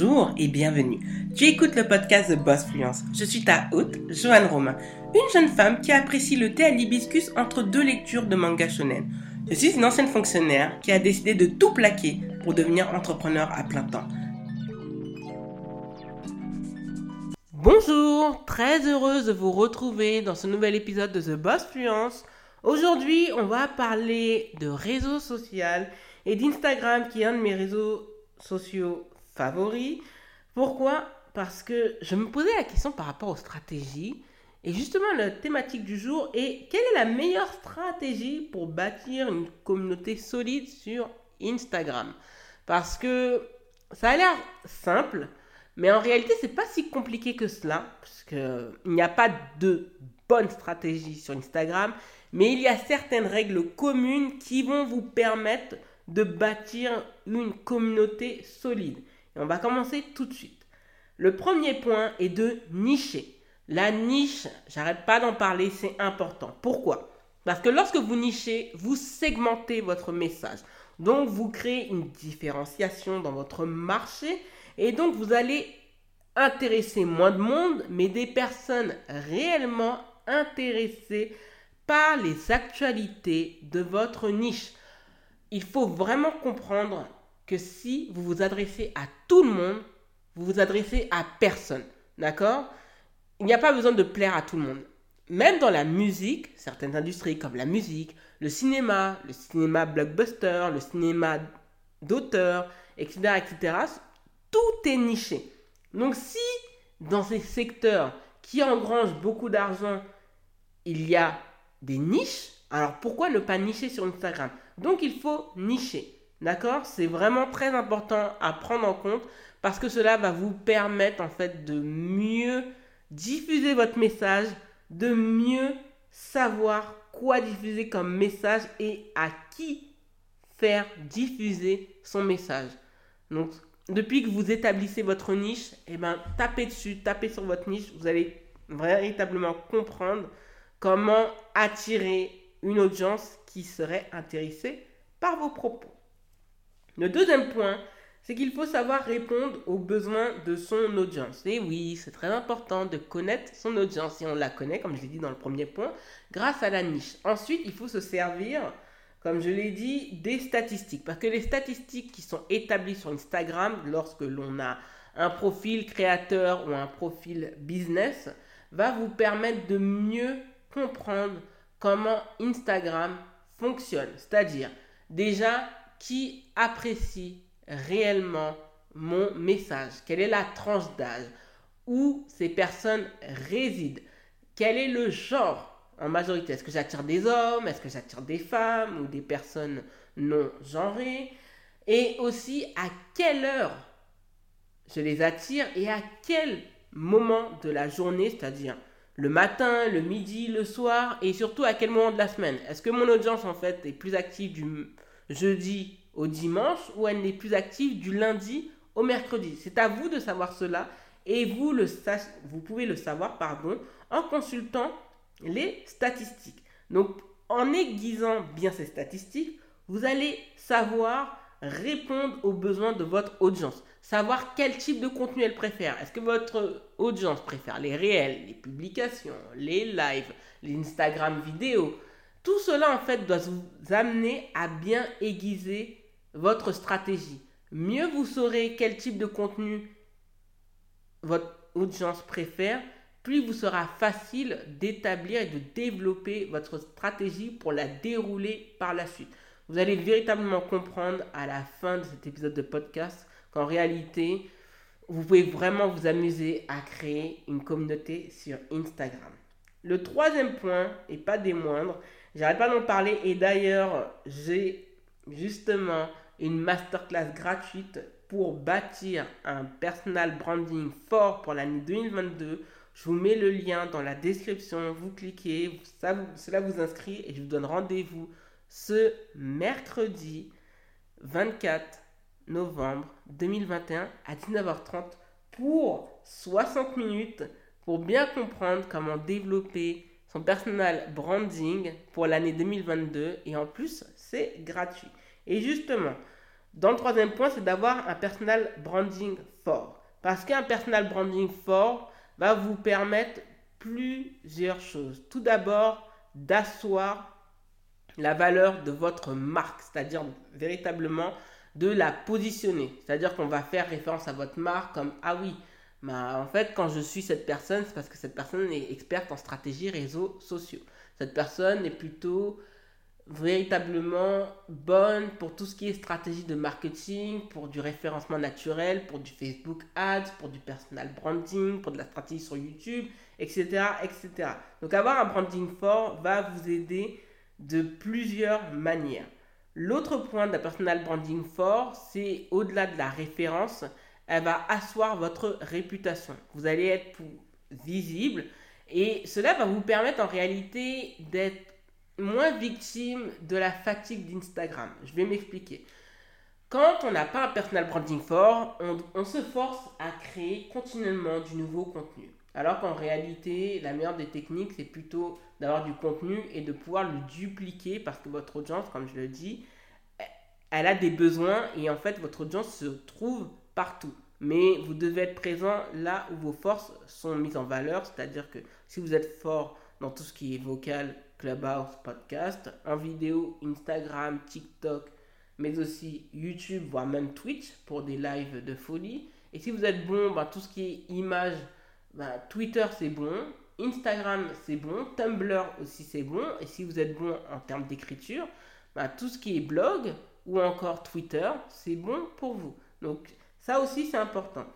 Bonjour et bienvenue. Tu écoutes le podcast de Boss Fluence. Je suis ta hôte, Joanne Romain, une jeune femme qui apprécie le thé à l'hibiscus entre deux lectures de manga shonen. Je suis une ancienne fonctionnaire qui a décidé de tout plaquer pour devenir entrepreneur à plein temps. Bonjour, très heureuse de vous retrouver dans ce nouvel épisode de The Boss Fluence. Aujourd'hui, on va parler de réseau social et d'Instagram qui est un de mes réseaux sociaux favoris. Pourquoi? Parce que je me posais la question par rapport aux stratégies. Et justement, la thématique du jour est quelle est la meilleure stratégie pour bâtir une communauté solide sur Instagram? Parce que ça a l'air simple, mais en réalité, c'est pas si compliqué que cela, parce qu'il n'y a pas de bonne stratégie sur Instagram, mais il y a certaines règles communes qui vont vous permettre de bâtir une communauté solide. On va commencer tout de suite. Le premier point est de nicher. La niche, j'arrête pas d'en parler, c'est important. Pourquoi? Parce que lorsque vous nichez, vous segmentez votre message. Donc vous créez une différenciation dans votre marché et donc vous allez intéresser moins de monde, mais des personnes réellement intéressées par les actualités de votre niche il faut vraiment comprendre que si vous vous adressez à tout le monde, vous vous adressez à personne. D'accord? Il n'y a pas besoin de plaire à tout le monde. Même dans la musique, certaines industries comme la musique, le cinéma, le cinéma blockbuster, le cinéma d'auteur, etc., etc., tout est niché. Donc si dans ces secteurs qui engrangent beaucoup d'argent, il y a des niches, alors pourquoi ne pas nicher sur Instagram? Donc il faut nicher. D'accord? C'est vraiment très important à prendre en compte parce que cela va vous permettre en fait de mieux diffuser votre message, de mieux savoir quoi diffuser comme message et à qui faire diffuser son message. Donc depuis que vous établissez votre niche, eh ben, tapez dessus, tapez sur votre niche, vous allez véritablement comprendre comment attirer une audience qui serait intéressée par vos propos. Le deuxième point, c'est qu'il faut savoir répondre aux besoins de son audience. Et oui, c'est très important de connaître son audience. Et on la connaît, comme je l'ai dit dans le premier point, grâce à la niche. Ensuite, il faut se servir, comme je l'ai dit, des statistiques. Parce que les statistiques qui sont établies sur Instagram, lorsque l'on a un profil créateur ou un profil business, va vous permettre de mieux comprendre comment Instagram fonctionne. C'est-à-dire, déjà, qui apprécie réellement mon message. Quelle est la tranche d'âge Où ces personnes résident? Quel est le genre en majorité? Est-ce que j'attire des hommes? Est-ce que j'attire des femmes ou des personnes non genrées? Et aussi, à quelle heure je les attire et à quel moment de la journée, c'est-à-dire le matin, le midi, le soir et surtout à quel moment de la semaine? Est-ce que mon audience en fait est plus active du jeudi au dimanche ou elle n'est plus active du lundi au mercredi C'est à vous de savoir cela et vous, le vous pouvez le savoir pardon, en consultant les statistiques. Donc en aiguisant bien ces statistiques, vous allez savoir répondre aux besoins de votre audience. Savoir quel type de contenu elle préfère. Est-ce que votre audience préfère les réels, les publications, les lives, les Instagram vidéos? Tout cela en fait doit vous amener à bien aiguiser votre stratégie. Mieux vous saurez quel type de contenu votre audience préfère, plus vous sera facile d'établir et de développer votre stratégie pour la dérouler par la suite. Vous allez véritablement comprendre à la fin de cet épisode de podcast qu'en réalité, vous pouvez vraiment vous amuser à créer une communauté sur Instagram. Le troisième point, et pas des moindres, j'arrête pas d'en parler, et d'ailleurs, j'ai justement une masterclass gratuite pour bâtir un personal branding fort pour l'année 2022. Je vous mets le lien dans la description, vous cliquez, cela vous inscrit et je vous donne rendez-vous ce mercredi 24 novembre 2021 à 19h30 pour 60 minutes pour bien comprendre comment développer son personal branding pour l'année 2022 et en plus c'est gratuit. Et justement, Dans le troisième point, c'est d'avoir un personal branding fort. Parce qu'un personal branding fort va vous permettre plusieurs choses. Tout d'abord, d'asseoir la valeur de votre marque, c'est-à-dire véritablement de la positionner. C'est-à-dire qu'on va faire référence à votre marque comme ah oui, bah, en fait quand je suis cette personne, c'est parce que cette personne est experte en stratégie réseaux sociaux. Cette personne est plutôt véritablement bonne pour tout ce qui est stratégie de marketing, pour du référencement naturel, pour du Facebook Ads, pour du personal branding, pour de la stratégie sur YouTube, etc. etc. Donc avoir un branding fort va vous aider de plusieurs manières. L'autre point d'un personal branding fort, c'est au-delà de la référence, elle va asseoir votre réputation. Vous allez être visible et cela va vous permettre en réalité d'être moins victime de la fatigue d'Instagram. Je vais m'expliquer. Quand on n'a pas un personal branding fort, on, se force à créer continuellement du nouveau contenu. Alors qu'en réalité, la meilleure des techniques, c'est plutôt d'avoir du contenu et de pouvoir le dupliquer parce que votre audience, comme je le dis, elle a des besoins et en fait, votre audience se trouve partout. Mais vous devez être présent là où vos forces sont mises en valeur, c'est-à-dire que si vous êtes fort dans tout ce qui est vocal, Clubhouse, podcast, en vidéo, Instagram, TikTok, mais aussi YouTube, voire même Twitch pour des lives de folie. Et si vous êtes bon, ben, tout ce qui est image, ben, Twitter c'est bon, Instagram c'est bon, Tumblr aussi c'est bon. Et si vous êtes bon en termes d'écriture, ben, tout ce qui est blog ou encore Twitter, c'est bon pour vous. Donc ça aussi c'est important.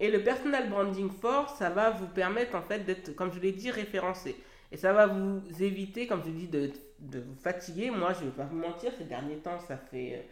Et le personal branding fort, ça va vous permettre en fait d'être, comme je l'ai dit, référencé. Et ça va vous éviter, comme je dis, de, de vous fatiguer. Moi, je ne vais pas vous mentir, ces derniers temps, ça fait... Euh,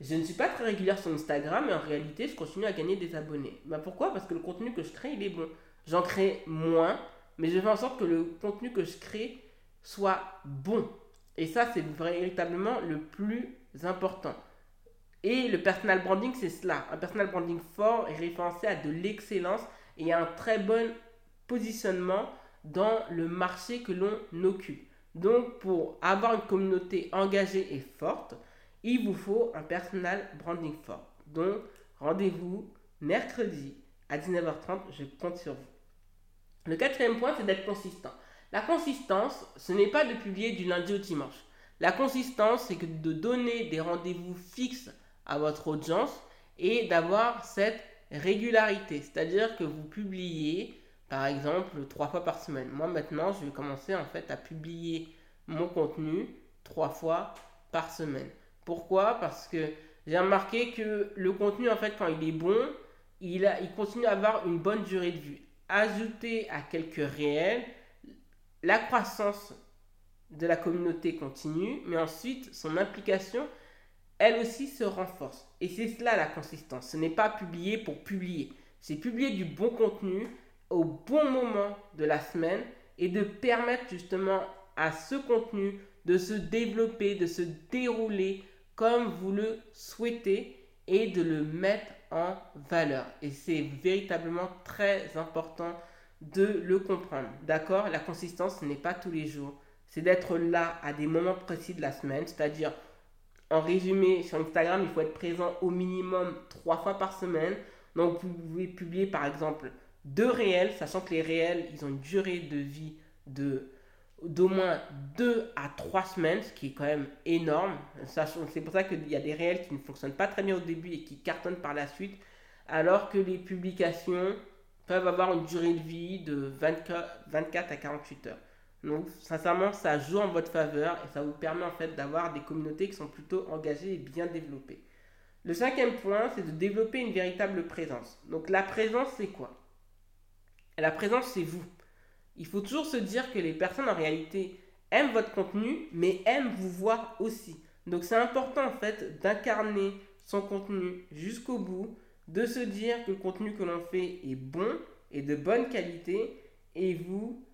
je ne suis pas très régulière sur Instagram, mais en réalité, je continue à gagner des abonnés. Bah pourquoi? Parce que le contenu que je crée, il est bon. J'en crée moins, mais je fais en sorte que le contenu que je crée soit bon. Et ça, c'est véritablement le plus important. Et le personal branding, c'est cela. Un personal branding fort est référencé à de l'excellence et à un très bon positionnement dans le marché que l'on occupe. Donc, pour avoir une communauté engagée et forte, il vous faut un personal branding fort. Donc, rendez-vous mercredi à 19h30, je compte sur vous. Le quatrième point, c'est d'être consistant. La consistance, ce n'est pas de publier du lundi au dimanche. La consistance, c'est de donner des rendez-vous fixes à votre audience et d'avoir cette régularité. C'est-à-dire que vous publiez par exemple trois fois par semaine. Moi maintenant, je vais commencer en fait à publier mon contenu trois fois par semaine. Pourquoi? Parce que j'ai remarqué que le contenu en fait quand il est bon, il, continue à avoir une bonne durée de vue. Ajouter à quelques réels, la croissance de la communauté continue, mais ensuite son implication, elle aussi se renforce. Et c'est cela la consistance. Ce n'est pas publier pour publier. C'est publier du bon contenu au bon moment de la semaine et de permettre justement à ce contenu de se développer, de se dérouler comme vous le souhaitez et de le mettre en valeur. Et c'est véritablement très important de le comprendre. D'accord? La consistance, ce n'est pas tous les jours. C'est d'être là à des moments précis de la semaine. C'est-à-dire, en résumé, sur Instagram, il faut être présent au minimum trois fois par semaine. Donc, vous pouvez publier par exemple deux réels, sachant que les réels, ils ont une durée de vie d'au moins deux à trois semaines, ce qui est quand même énorme. C'est pour ça qu'il y a des réels qui ne fonctionnent pas très bien au début et qui cartonnent par la suite, alors que les publications peuvent avoir une durée de vie de 24, 24 à 48 heures. Donc, sincèrement, ça joue en votre faveur et ça vous permet en fait d'avoir des communautés qui sont plutôt engagées et bien développées. Le cinquième point, c'est de développer une véritable présence. Donc, la présence, c'est quoi? La présence, c'est vous. Il faut toujours se dire que les personnes en réalité aiment votre contenu, mais aiment vous voir aussi. Donc c'est important en fait d'incarner son contenu jusqu'au bout, de se dire que le contenu que l'on fait est bon et de bonne qualité, et vous,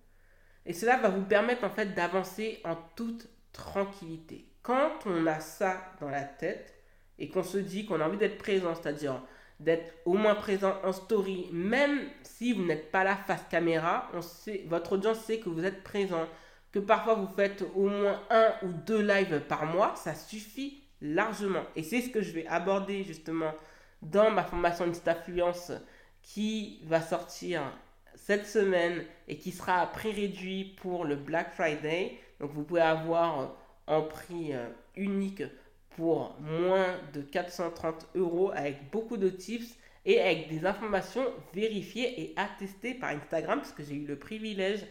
et cela va vous permettre en fait d'avancer en toute tranquillité. Quand on a ça dans la tête et qu'on se dit qu'on a envie d'être présent, c'est-à-dire d'être au moins présent en story, même si vous n'êtes pas là face caméra, on sait, votre audience sait que vous êtes présent, que parfois vous faites au moins un ou deux lives par mois, ça suffit largement. Et c'est ce que je vais aborder justement dans ma formation Instafluence qui va sortir cette semaine et qui sera à prix réduit pour le Black Friday. Donc vous pouvez avoir en prix euh, unique pour moins de 430 euros avec beaucoup de tips et avec des informations vérifiées et attestées par Instagram parce que j'ai eu le privilège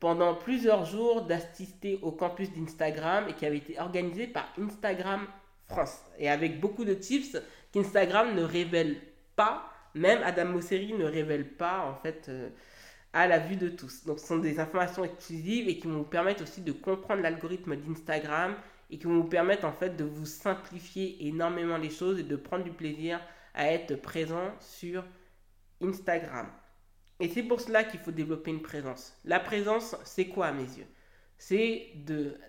pendant plusieurs jours d'assister au campus d'Instagram et qui avait été organisé par Instagram France et avec beaucoup de tips qu'Instagram ne révèle pas, même Adam Mosseri ne révèle pas en fait euh, à la vue de tous. Donc ce sont des informations exclusives et qui vont vous permettre aussi de comprendre l'algorithme d'Instagram et qui vont vous permettre en fait de vous simplifier énormément les choses et de prendre du plaisir à être présent sur Instagram. Et c'est pour cela qu'il faut développer une présence. La présence, c'est quoi à mes yeux? C'est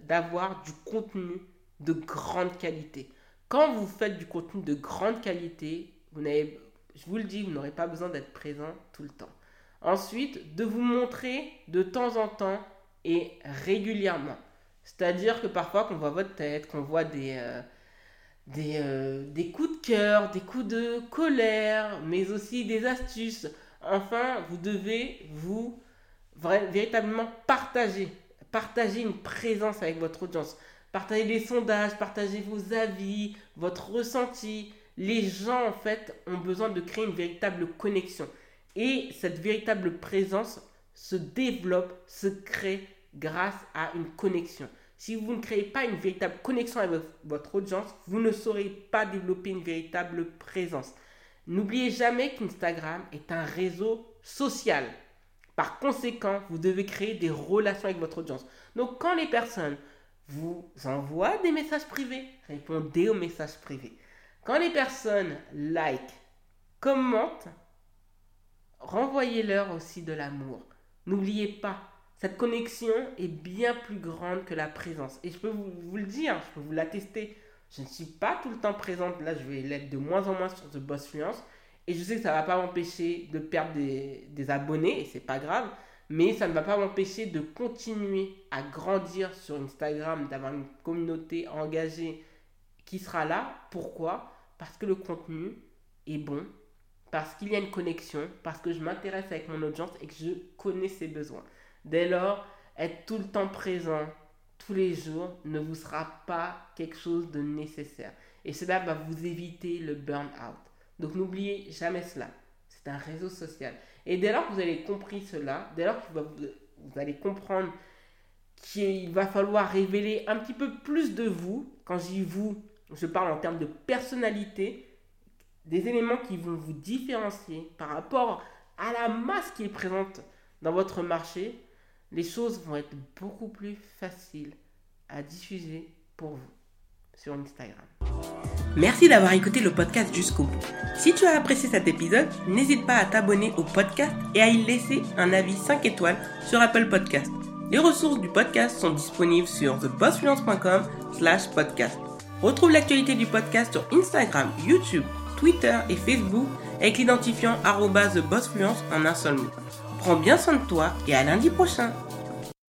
d'avoir du contenu de grande qualité. Quand vous faites du contenu de grande qualité, vous n'avez, je vous le dis, vous n'aurez pas besoin d'être présent tout le temps. Ensuite, de vous montrer de temps en temps et régulièrement. C'est-à-dire que parfois, qu'on voit votre tête, qu'on voit des, euh, euh, coups de cœur, des coups de colère, mais aussi des astuces. Enfin, vous devez vous véritablement partager, partager une présence avec votre audience, partager des sondages, partager vos avis, votre ressenti. Les gens, en fait, ont besoin de créer une véritable connexion. Et cette véritable présence se développe, se crée grâce à une connexion. Si vous ne créez pas une véritable connexion avec votre audience, vous ne saurez pas développer une véritable présence. N'oubliez jamais qu'Instagram est un réseau social. Par conséquent, vous devez créer des relations avec votre audience. Donc quand les personnes vous envoient des messages privés, répondez aux messages privés. Quand les personnes like, commentent, renvoyez-leur aussi de l'amour. N'oubliez pas, cette connexion est bien plus grande que la présence. Et je peux vous, le dire, je peux vous l'attester. Je ne suis pas tout le temps présente. Là, je vais l'être de moins en moins sur The Boss Fluence. Et je sais que ça ne va pas m'empêcher de perdre des, des abonnés, et c'est pas grave. Mais ça ne va pas m'empêcher de continuer à grandir sur Instagram, d'avoir une communauté engagée qui sera là. Pourquoi? Parce que le contenu est bon, parce qu'il y a une connexion, parce que je m'intéresse avec mon audience et que je connais ses besoins. Dès lors, être tout le temps présent tous les jours ne vous sera pas quelque chose de nécessaire. Et cela va vous éviter le burn-out. Donc n'oubliez jamais cela. C'est un réseau social. Et dès lors que vous avez compris cela, dès lors que vous allez comprendre qu'il va falloir révéler un petit peu plus de vous, quand je dis vous, je parle en termes de personnalité, des éléments qui vont vous différencier par rapport à la masse qui est présente dans votre marché, les choses vont être beaucoup plus faciles à diffuser pour vous sur Instagram. Merci d'avoir écouté le podcast jusqu'au bout. Si tu as apprécié cet épisode, n'hésite pas à t'abonner au podcast et à y laisser un avis 5 étoiles sur Apple Podcast. Les ressources du podcast sont disponibles sur thebossfluence.com slash podcast. Retrouve l'actualité du podcast sur Instagram, YouTube, Twitter et Facebook avec l'identifiant TheBossFluence en un seul mot. Prends bien soin de toi et à lundi prochain